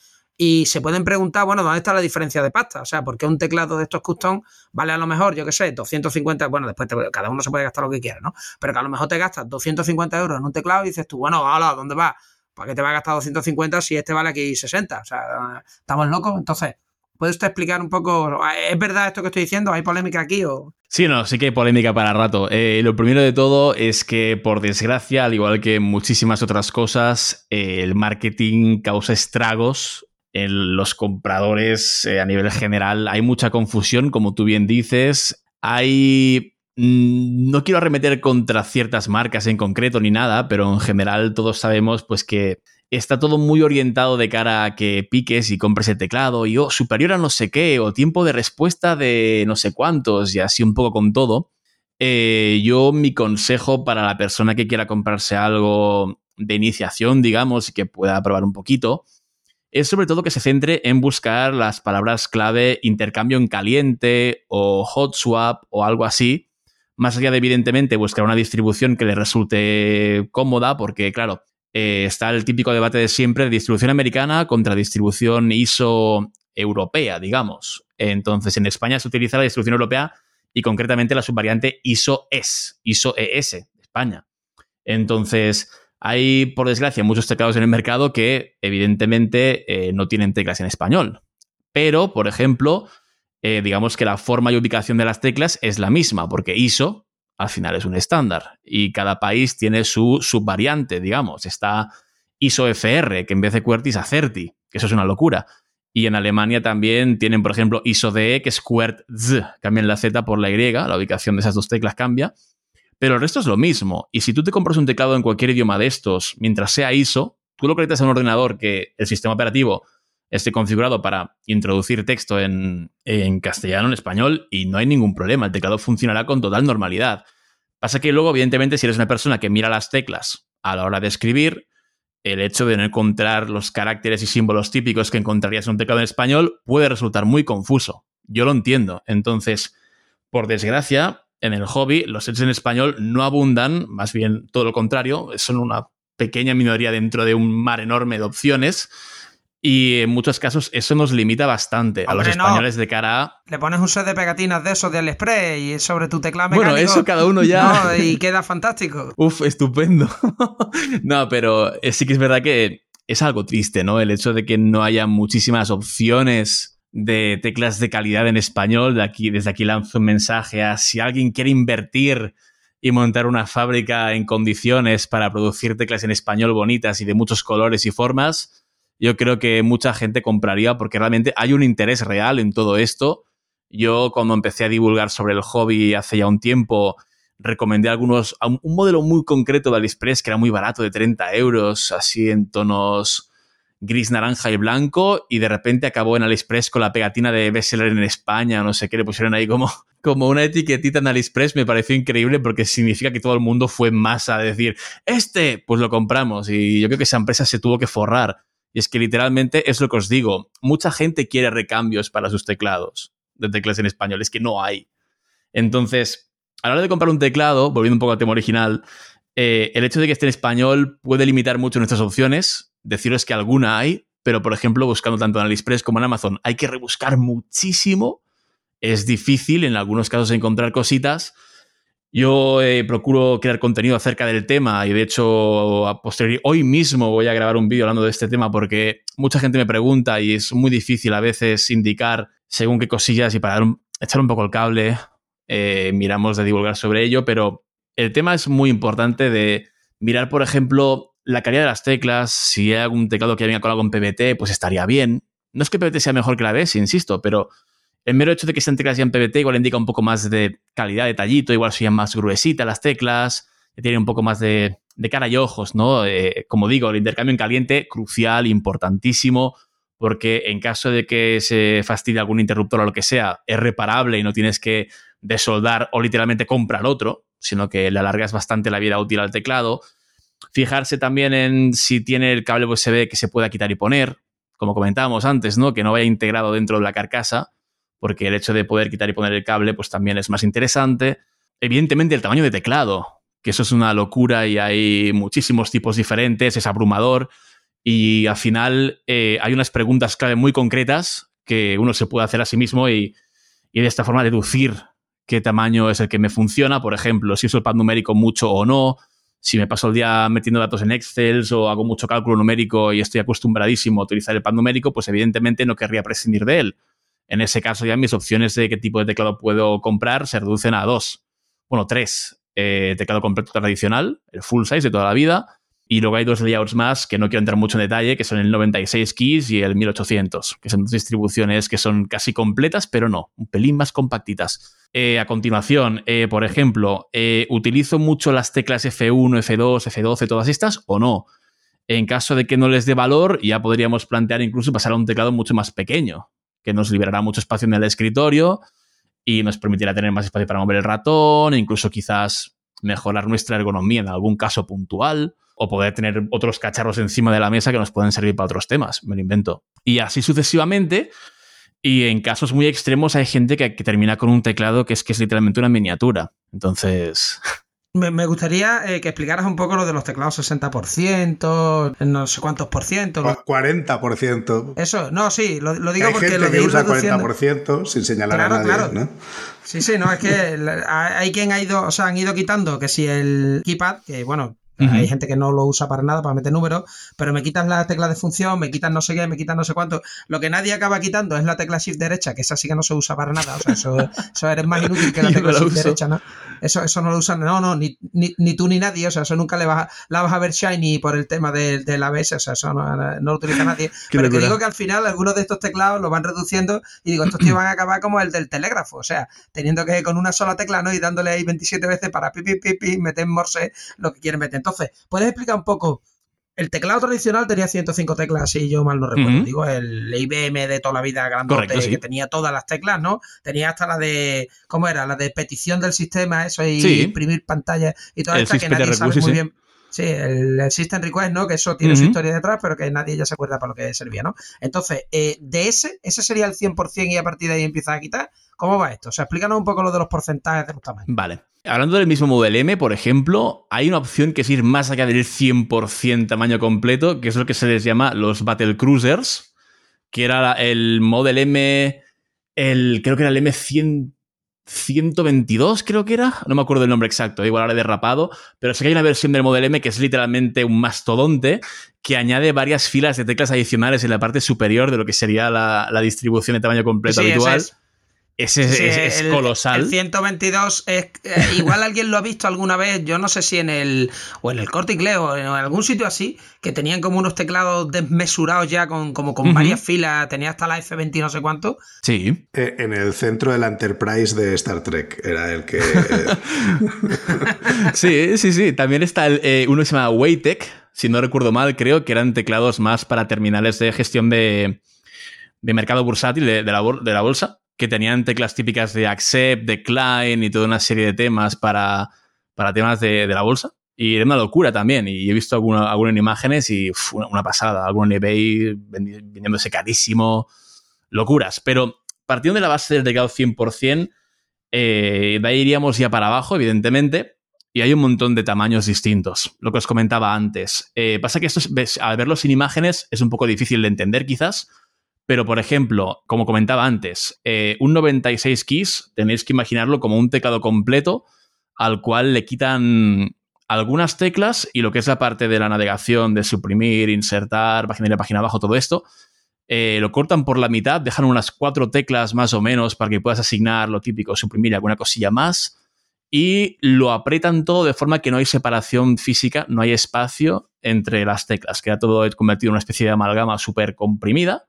y se pueden preguntar, bueno, ¿dónde está la diferencia de pasta? O sea, ¿por qué un teclado de estos custom vale a lo mejor, yo qué sé, 250, bueno, después cada uno se puede gastar lo que quiera, ¿no? Pero que a lo mejor te gastas 250 euros en un teclado y dices tú, bueno, hola, ¿dónde vas? ¿Para qué te va a gastar 250 si este vale aquí 60? O sea, ¿estamos locos? Entonces, ¿puede usted explicar un poco, ¿es verdad esto que estoy diciendo? ¿Hay polémica aquí o...? Sí, no, sí que hay polémica para rato. Eh, lo primero de todo es que, por desgracia, al igual que muchísimas otras cosas, eh, el marketing causa estragos en los compradores eh, a nivel general. Hay mucha confusión, como tú bien dices. Hay... Mm, no quiero arremeter contra ciertas marcas en concreto ni nada, pero en general todos sabemos pues que está todo muy orientado de cara a que piques y compres el teclado y, oh, superior a no sé qué, o tiempo de respuesta de no sé cuántos, y así un poco con todo. Eh, yo, mi consejo para la persona que quiera comprarse algo de iniciación, digamos, y que pueda probar un poquito, es sobre todo que se centre en buscar las palabras clave intercambio en caliente o hot swap o algo así, más allá de evidentemente buscar una distribución que le resulte cómoda, porque claro, eh, está el típico debate de siempre de distribución americana contra distribución ISO europea, digamos. Entonces, en España se utiliza la distribución europea y concretamente la subvariante ISO-ES, ISO-ES, España. Entonces, hay, por desgracia, muchos teclados en el mercado que evidentemente eh, no tienen teclas en español. Pero, por ejemplo, eh, digamos que la forma y ubicación de las teclas es la misma, porque ISO al final es un estándar y cada país tiene su subvariante, digamos. Está ISO FR, que en vez de QWERTY es ACERTY, que eso es una locura. Y en Alemania también tienen, por ejemplo, ISO DE, que es QWERTZ, cambian la Z por la Y, la ubicación de esas dos teclas cambia. Pero el resto es lo mismo. Y si tú te compras un teclado en cualquier idioma de estos, mientras sea ISO, tú lo conectas a un ordenador que el sistema operativo esté configurado para introducir texto en, castellano, en español, y no hay ningún problema. El teclado funcionará con total normalidad. Pasa que luego, evidentemente, si eres una persona que mira las teclas a la hora de escribir, el hecho de no encontrar los caracteres y símbolos típicos que encontrarías en un teclado en español puede resultar muy confuso. Yo lo entiendo. Entonces, por desgracia, en el hobby, los sets en español no abundan, más bien todo lo contrario, son una pequeña minoría dentro de un mar enorme de opciones y en muchos casos eso nos limita bastante a los españoles de cara a... Le pones un set de pegatinas de esos de AliExpress y sobre tu teclado mecánico. Bueno, eso cada uno ya... y queda fantástico. Uf, estupendo. no, pero sí que es verdad que es algo triste, ¿no? El hecho de que no haya muchísimas opciones de teclas de calidad en español. De aquí, desde aquí lanzo un mensaje a si alguien quiere invertir y montar una fábrica en condiciones para producir teclas en español bonitas y de muchos colores y formas yo creo que mucha gente compraría porque realmente hay un interés real en todo esto. Yo cuando empecé a divulgar sobre el hobby hace ya un tiempo, recomendé algunos, un modelo muy concreto de AliExpress que era muy barato, de 30 euros, así en tonos gris, naranja y blanco, y de repente acabó en AliExpress con la pegatina de bestseller en España, no sé qué, le pusieron ahí como, como una etiquetita en AliExpress, me pareció increíble porque significa que todo el mundo fue en masa a decir, este, pues lo compramos, y yo creo que esa empresa se tuvo que forrar y es que literalmente es lo que os digo, mucha gente quiere recambios para sus teclados de teclas en español, es que no hay. Entonces, a la hora de comprar un teclado, volviendo un poco al tema original, eh, el hecho de que esté en español puede limitar mucho nuestras opciones. Deciros que alguna hay, pero por ejemplo, buscando tanto en AliExpress como en Amazon, hay que rebuscar muchísimo. Es difícil en algunos casos encontrar cositas. Yo eh, procuro crear contenido acerca del tema y de hecho a posteriori hoy mismo voy a grabar un vídeo hablando de este tema porque mucha gente me pregunta y es muy difícil a veces indicar según qué cosillas y para echar un poco el cable eh, miramos de divulgar sobre ello, pero el tema es muy importante de mirar, por ejemplo, la calidad de las teclas, si hay algún teclado que venga con algo en PBT, pues estaría bien. No es que PBT sea mejor que la BS, insisto, pero el mero hecho de que sean teclas ya en PBT igual indica un poco más de calidad, de tallito, igual sean más gruesitas las teclas, tienen un poco más de, cara y ojos, ¿no? Eh, como digo, el intercambio en caliente, crucial, importantísimo, porque en caso de que se fastidie algún interruptor o lo que sea, es reparable y no tienes que desoldar o literalmente comprar otro, sino que le alargas bastante la vida útil al teclado. Fijarse también en si tiene el cable USB que se pueda quitar y poner, como comentábamos antes, ¿no? Que no vaya integrado dentro de la carcasa, porque el hecho de poder quitar y poner el cable, pues también es más interesante. Evidentemente, el tamaño de teclado, que eso es una locura y hay muchísimos tipos diferentes, es abrumador. Y al final eh, hay unas preguntas clave muy concretas que uno se puede hacer a sí mismo y, de esta forma deducir qué tamaño es el que me funciona, por ejemplo, si uso el pad numérico mucho o no, si me paso el día metiendo datos en Excel o hago mucho cálculo numérico y estoy acostumbradísimo a utilizar el pad numérico, pues evidentemente no querría prescindir de él. En ese caso ya mis opciones de qué tipo de teclado puedo comprar se reducen a dos, bueno, tres. Eh, teclado completo tradicional, el full size de toda la vida, y luego hay dos layouts más que no quiero entrar mucho en detalle, que son el 96 keys y el 1800, que son distribuciones que son casi completas, pero no, un pelín más compactitas. Eh, a continuación, eh, por ejemplo, ¿utilizo mucho las teclas F1, F2, F12, todas estas o no? En caso de que no les dé valor, ya podríamos plantear incluso pasar a un teclado mucho más pequeño, que nos liberará mucho espacio en el escritorio y nos permitirá tener más espacio para mover el ratón, e incluso quizás mejorar nuestra ergonomía en algún caso puntual o poder tener otros cacharros encima de la mesa que nos pueden servir para otros temas, me lo invento. Y así sucesivamente. Y en casos muy extremos hay gente que, termina con un teclado que es que es literalmente una miniatura. Entonces... Me, gustaría eh, que explicaras un poco lo de los teclados 60%, no sé cuántos por ciento. 40%. Eso, no, sí, lo, digo hay porque gente lo que usa 40% sin señalar a nadie, claro. ¿no? Sí, sí, no, es que hay quien ha ido, o sea, han ido quitando que si el keypad, que bueno, hay gente que no lo usa para nada, para meter números, pero me quitan la tecla de función, me quitan no sé qué, me quitan no sé cuánto. Lo que nadie acaba quitando es la tecla shift derecha, que esa sí que no se usa para nada. O sea, eso, eso eres más inútil que la tecla shift derecha, ¿no? Eso, eso no lo usan, no, no, ni, ni, tú ni nadie. O sea, eso nunca le vas a, la vas a ver shiny por el tema del de ABS, o sea, eso no, lo utiliza nadie. pero te digo que al final algunos de estos teclados lo van reduciendo y digo, estos tíos van a acabar como el del telégrafo, o sea, teniendo que con una sola tecla, ¿no? Y dándole ahí 27 veces para pi, pi, pi, pi meter morse lo que quieren meter. Entonces, ¿puedes explicar un poco. El teclado tradicional tenía 105 teclas, si yo mal no recuerdo. Digo, el IBM de toda la vida grandote que tenía todas las teclas, ¿no? Tenía hasta la de. ¿Cómo era? La de petición del sistema, eso y imprimir pantalla y toda esta que nadie sabe muy bien. Sí, el, System Request, ¿no? Que eso tiene su historia detrás, pero que nadie ya se acuerda para lo que servía, ¿no? Entonces, eh, de ese, ese sería el 100% y a partir de ahí empiezas a quitar. ¿Cómo va esto? O sea, explícanos un poco lo de los porcentajes de los tamaños. Vale. Hablando del mismo Model M, por ejemplo, hay una opción que es ir más allá del 100% tamaño completo, que es lo que se les llama los Battle Cruisers, que era el Model M, el, creo que era el M100. 122 creo que era, no me acuerdo el nombre exacto, igual ahora he derrapado, pero sé que hay una versión del Model M que es literalmente un mastodonte que añade varias filas de teclas adicionales en la parte superior de lo que sería la, distribución de tamaño completo habitual. Ese, es, colosal. El 122 es, eh, igual alguien lo ha visto alguna vez, yo no sé si en el o en el Corte Inglés o en algún sitio así, que tenían como unos teclados desmesurados ya con como con varias filas, tenía hasta la F20 no sé cuánto. Sí. Eh, en el centro del Enterprise de Star Trek era el que Sí, sí, sí, también está el, uno que se llama Waytech, si no recuerdo mal, creo que eran teclados más para terminales de gestión de, de mercado bursátil de, la, de la bolsa que tenían teclas típicas de accept, decline y toda una serie de temas para, para temas de, la bolsa. Y era una locura también. Y he visto algunas imágenes y una, pasada. Algún eBay vendiéndose carísimo. Locuras. Pero partiendo de la base del teclado 100%, eh, de ahí iríamos ya para abajo, evidentemente. y hay un montón de tamaños distintos, lo que os comentaba antes. Eh, pasa que esto, al verlo sin imágenes, es un poco difícil de entender quizás, pero por ejemplo, como comentaba antes, eh, un 96 keys tenéis que imaginarlo como un teclado completo al cual le quitan algunas teclas y lo que es la parte de la navegación, de suprimir, insertar, página de página abajo, todo esto, eh, lo cortan por la mitad, dejan unas cuatro teclas más o menos para que puedas asignar lo típico, suprimir alguna cosilla más y lo apretan todo de forma que no hay separación física, no hay espacio entre las teclas, queda todo convertido en una especie de amalgama súper comprimida.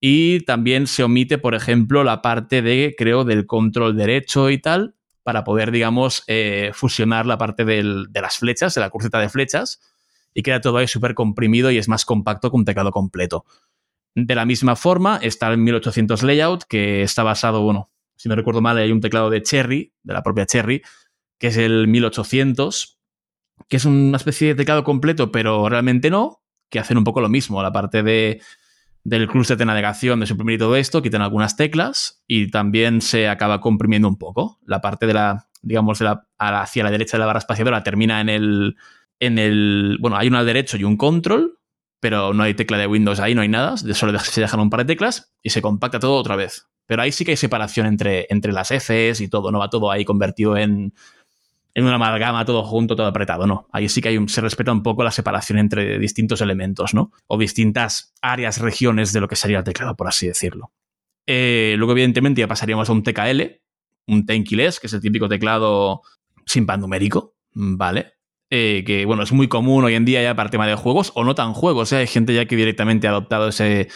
Y también se omite, por ejemplo, la parte de, creo, del control derecho y tal, para poder, digamos, eh, fusionar la parte de las flechas, de la cruceta de flechas, y queda todo ahí súper comprimido y es más compacto que un teclado completo. De la misma forma está el 1800 Layout, que está basado, bueno, si no recuerdo mal, hay un teclado de Cherry, de la propia Cherry, que es el 1800, que es una especie de teclado completo, pero realmente no, que hacen un poco lo mismo, la parte de, del cruce de navegación, de suprimir todo esto, quitan algunas teclas y también se acaba comprimiendo un poco. La parte de la, digamos, de la, hacia la derecha de la barra espaciadora termina en el, en el, bueno, hay una al derecho y un control, pero no hay tecla de Windows ahí, no hay nada, solo se dejan un par de teclas y se compacta todo otra vez. Pero ahí sí que hay separación entre, entre las Fs y todo, no va todo ahí convertido en, en una amalgama, todo junto, todo apretado, no. Ahí sí que hay se respeta un poco la separación entre distintos elementos, ¿no? O distintas áreas, regiones de lo que sería el teclado, por así decirlo. Eh, luego, evidentemente, ya pasaríamos a un TKL, un Tenkyless, que es el típico teclado sin pan numérico, ¿vale? Eh, que bueno, es muy común hoy en día ya para tema de juegos, o no tan juegos, ¿eh? hay gente ya que directamente ha adoptado ese,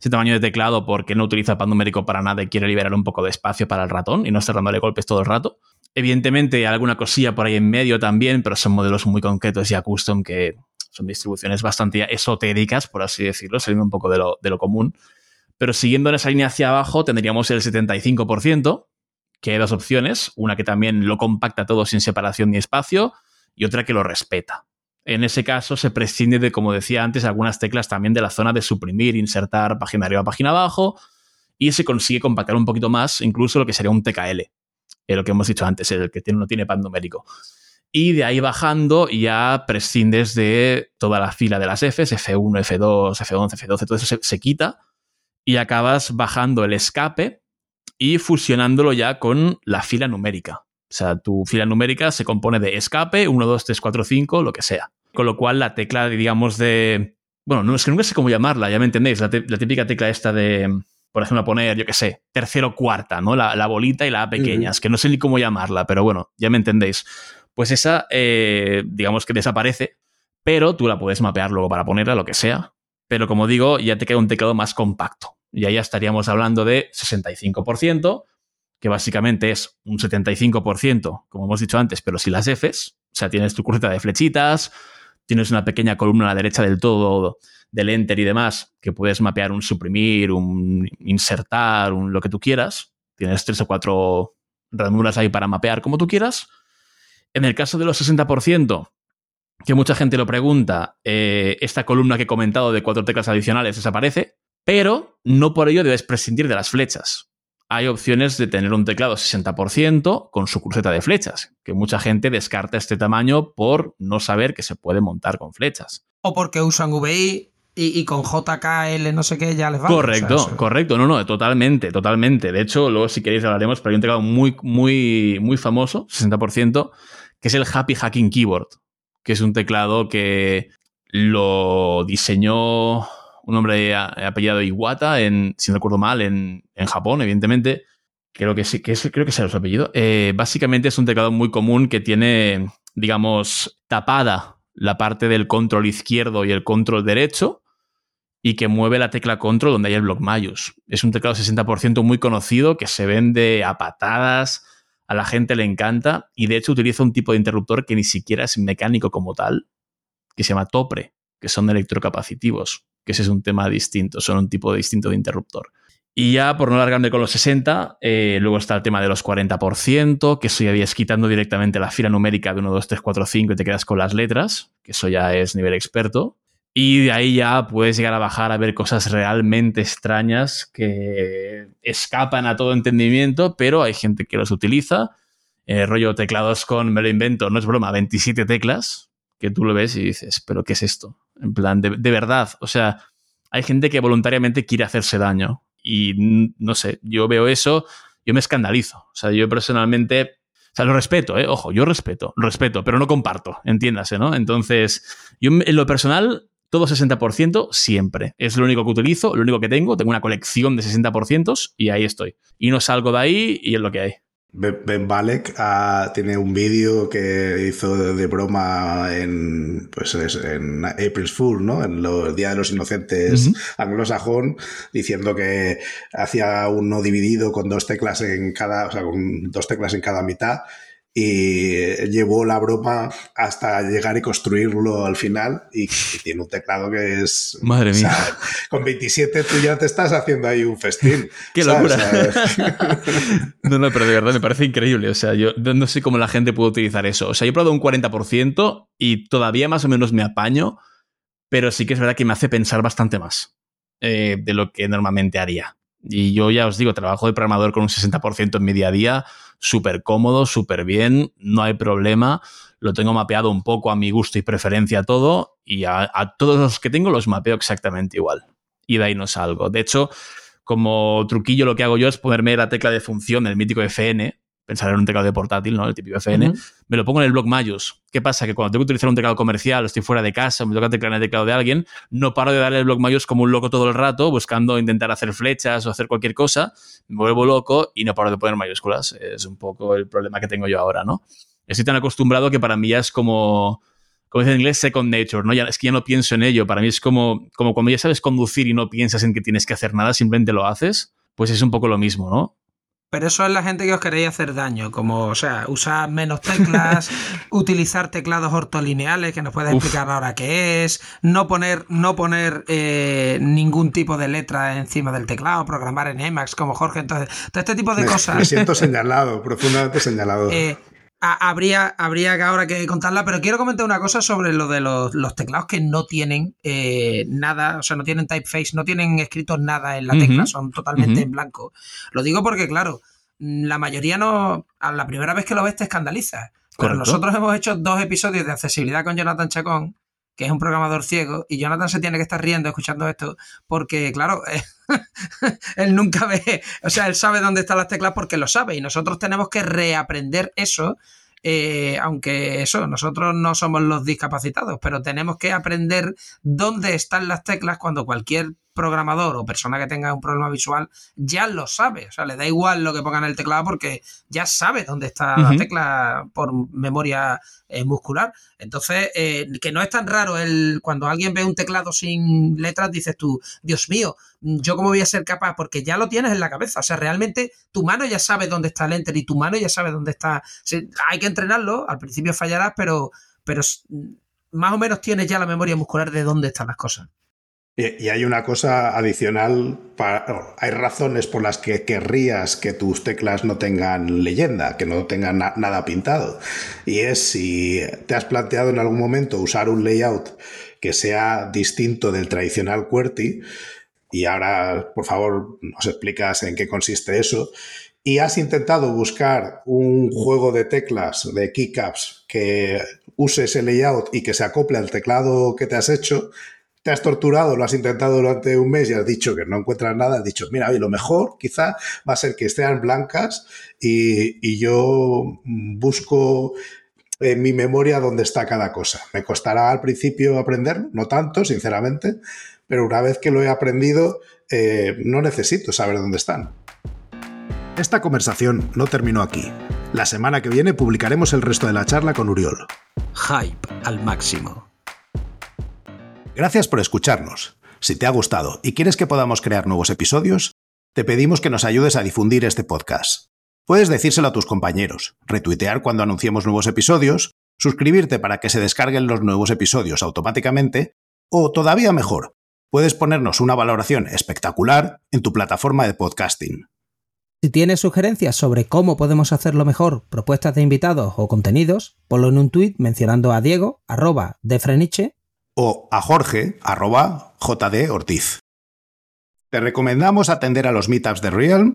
ese tamaño de teclado porque no utiliza el pan numérico para nada y quiere liberar un poco de espacio para el ratón y no estar dándole golpes todo el rato. Evidentemente alguna cosilla por ahí en medio también, pero son modelos muy concretos ya custom que son distribuciones bastante esotéricas, por así decirlo, saliendo un poco de lo, de lo común. Pero siguiendo en esa línea hacia abajo tendríamos el 75%, que hay dos opciones, una que también lo compacta todo sin separación ni espacio y otra que lo respeta. En ese caso se prescinde de, como decía antes, algunas teclas también de la zona de suprimir, insertar página arriba, página abajo, y se consigue compactar un poquito más, incluso lo que sería un TKL, eh, lo que hemos dicho antes, el que tiene, no tiene pan numérico. Y de ahí bajando ya prescindes de toda la fila de las Fs, F1, F2, F11, F12, todo eso se, se quita y acabas bajando el escape y fusionándolo ya con la fila numérica. O sea, tu fila numérica se compone de escape, 1, 2, 3, 4, 5, lo que sea. Con lo cual la tecla, digamos, de... Bueno, no es que nunca sé cómo llamarla, ya me entendéis. La, típica tecla esta de, por ejemplo, poner, yo qué sé, tercero cuarta, ¿no? La, bolita y la A pequeñas, que no sé ni cómo llamarla, pero bueno, ya me entendéis. Pues esa, eh, digamos que desaparece, pero tú la puedes mapear luego para ponerla, lo que sea. Pero como digo, ya te queda un teclado más compacto. Y ahí ya estaríamos hablando de 65%, que básicamente es un 75%, como hemos dicho antes, pero si las Fs. O sea, tienes tu cruceta de flechitas, tienes una pequeña columna a la derecha del todo del enter y demás, que puedes mapear un suprimir, un insertar, un lo que tú quieras. Tienes tres o cuatro ranuras ahí para mapear como tú quieras. En el caso de los 60%, que mucha gente lo pregunta, eh, esta columna que he comentado de cuatro teclas adicionales desaparece, pero no por ello debes prescindir de las flechas hay opciones de tener un teclado 60% con su cruceta de flechas, que mucha gente descarta este tamaño por no saber que se puede montar con flechas. O porque usan VI y, con JKL no sé qué ya les va. Correcto, correcto. No, no, totalmente, totalmente. De hecho, luego si queréis hablaremos, pero hay un teclado muy, muy, muy famoso, 60%, que es el Happy Hacking Keyboard, que es un teclado que lo diseñó un hombre apellidado Iwata, en, si no recuerdo mal, en, Japón, evidentemente. Creo que sí, que es, creo que sea su apellido. Eh, básicamente es un teclado muy común que tiene, digamos, tapada la parte del control izquierdo y el control derecho y que mueve la tecla control donde hay el block Mayus. Es un teclado 60% muy conocido que se vende a patadas, a la gente le encanta y de hecho utiliza un tipo de interruptor que ni siquiera es mecánico como tal, que se llama Topre, que son electrocapacitivos que ese es un tema distinto, son un tipo distinto de interruptor. Y ya por no alargarme con los 60, eh, luego está el tema de los 40%, que eso ya habías quitando directamente la fila numérica de 1, 2, 3, 4, 5 y te quedas con las letras, que eso ya es nivel experto. Y de ahí ya puedes llegar a bajar a ver cosas realmente extrañas que escapan a todo entendimiento, pero hay gente que los utiliza. eh, rollo teclados con, me lo invento, no es broma, 27 teclas, que tú lo ves y dices, pero ¿qué es esto? En plan, de, de verdad, o sea, hay gente que voluntariamente quiere hacerse daño y no sé, yo veo eso, yo me escandalizo. O sea, yo personalmente o sea, lo respeto, ¿eh? Ojo, yo respeto, respeto, pero no comparto, entiéndase, ¿no? Entonces, yo en lo personal, todo 60% siempre. Es lo único que utilizo, lo único que tengo. Tengo una colección de 60% y ahí estoy. Y no salgo de ahí y es lo que hay. Ben Balek ah, tiene un vídeo que hizo de, broma en, pues en April's Fool, ¿no? En el Día de los Inocentes anglosajón, diciendo que hacía uno dividido con dos teclas en cada, o sea, con dos teclas en cada mitad y llevó la broma hasta llegar y construirlo al final y, tiene un teclado que es... Madre mía. con 27 tú ya te estás haciendo ahí un festín. ¡Qué locura! no, no, pero de verdad me parece increíble. O sea, yo no sé cómo la gente puede utilizar eso. O sea, yo he probado un 40% y todavía más o menos me apaño, pero sí que es verdad que me hace pensar bastante más eh, de lo que normalmente haría. Y yo ya os digo, trabajo de programador con un 60% en mi día a día súper cómodo, súper bien, no hay problema. Lo tengo mapeado un poco a mi gusto y preferencia todo y a, todos los que tengo los mapeo exactamente igual. Y de ahí no salgo. De hecho, como truquillo lo que hago yo es ponerme la tecla de función del mítico FN, pensar en un teclado de portátil, ¿no? El típico FN, me lo pongo en el block Mayus. ¿Qué pasa? Que cuando tengo que utilizar un teclado comercial, estoy fuera de casa, me toca teclar en el teclado de alguien, no paro de darle el block Mayus como un loco todo el rato, buscando intentar hacer flechas o hacer cualquier cosa, me vuelvo loco y no paro de poner mayúsculas. Es un poco el problema que tengo yo ahora, ¿no? Estoy tan acostumbrado que para mí ya es como como dice en inglés, second nature, ¿no? Ya, es que ya no pienso en ello. Para mí es como, como cuando ya sabes conducir y no piensas en que tienes que hacer nada, simplemente lo haces, pues es un poco lo mismo, ¿no? Pero eso es la gente que os queréis hacer daño, como, o sea, usar menos teclas, utilizar teclados ortolineales, que nos puede explicar ahora qué es, no poner, no poner eh, ningún tipo de letra encima del teclado, programar en Emacs como Jorge, entonces, todo este tipo de cosas. Me siento señalado, profundamente señalado. Eh, habría, habría que ahora que contarla, pero quiero comentar una cosa sobre lo de los, teclados que no tienen eh, nada, o sea, no tienen typeface, no tienen escrito nada en la tecla, son totalmente en blanco. Lo digo porque, claro, la mayoría no, a la primera vez que lo ves te escandaliza. Pero nosotros hemos hecho dos episodios de accesibilidad con Jonathan Chacón que es un programador ciego, y Jonathan se tiene que estar riendo escuchando esto, porque, claro, él nunca ve, o sea, él sabe dónde están las teclas porque lo sabe, y nosotros tenemos que reaprender eso. Eh, aunque eso, nosotros no somos los discapacitados, pero tenemos que aprender dónde están las teclas cuando cualquier programador o persona que tenga un problema visual ya lo sabe. O sea, le da igual lo que ponga en el teclado porque ya sabe dónde está la tecla por memoria eh, muscular. Entonces, eh, que no es tan raro el cuando alguien ve un teclado sin letras, dices tú, Dios mío, yo cómo voy a ser capaz, porque ya lo tienes en la cabeza. O sea, realmente tu mano ya sabe dónde está el enter y tu mano ya sabe dónde está. hay que entrenarlo, al principio fallarás, pero, pero más o menos tienes ya la memoria muscular de dónde están las cosas. Y, hay una cosa adicional, hay razones por las que querrías que tus teclas no tengan leyenda, que no tengan nada pintado. Y es si te has planteado en algún momento usar un layout que sea distinto del tradicional QWERTY, y ahora por favor nos explicas en qué consiste eso, y has intentado buscar un juego de teclas, de keycaps, que use ese layout y que se acople al teclado que te has hecho, te has torturado, lo has intentado durante un mes y has dicho que no encuentras nada, has dicho, mira, lo mejor quizá va a ser que estén blancas y, yo busco en mi memoria dónde está cada cosa. Me costará al principio aprender, no tanto, sinceramente, pero una vez que lo he aprendido, eh, no necesito saber dónde están. Esta conversación no terminó aquí. La semana que viene publicaremos el resto de la charla con Uriol. Hype al máximo. Gracias por escucharnos. Si te ha gustado y quieres que podamos crear nuevos episodios, te pedimos que nos ayudes a difundir este podcast. Puedes decírselo a tus compañeros, retuitear cuando anunciemos nuevos episodios, suscribirte para que se descarguen los nuevos episodios automáticamente, o todavía mejor, puedes ponernos una valoración espectacular en tu plataforma de podcasting. Si tienes sugerencias sobre cómo podemos hacerlo mejor, propuestas de invitados o contenidos, ponlo en un tuit mencionando a Diego, arroba de Freniche, o a Jorge, arroba JD Ortiz. Te recomendamos atender a los meetups de Realm.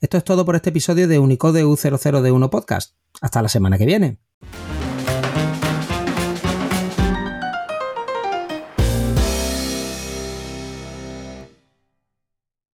Esto es todo por este episodio de Unicode U00D1 Podcast. Hasta la semana que viene.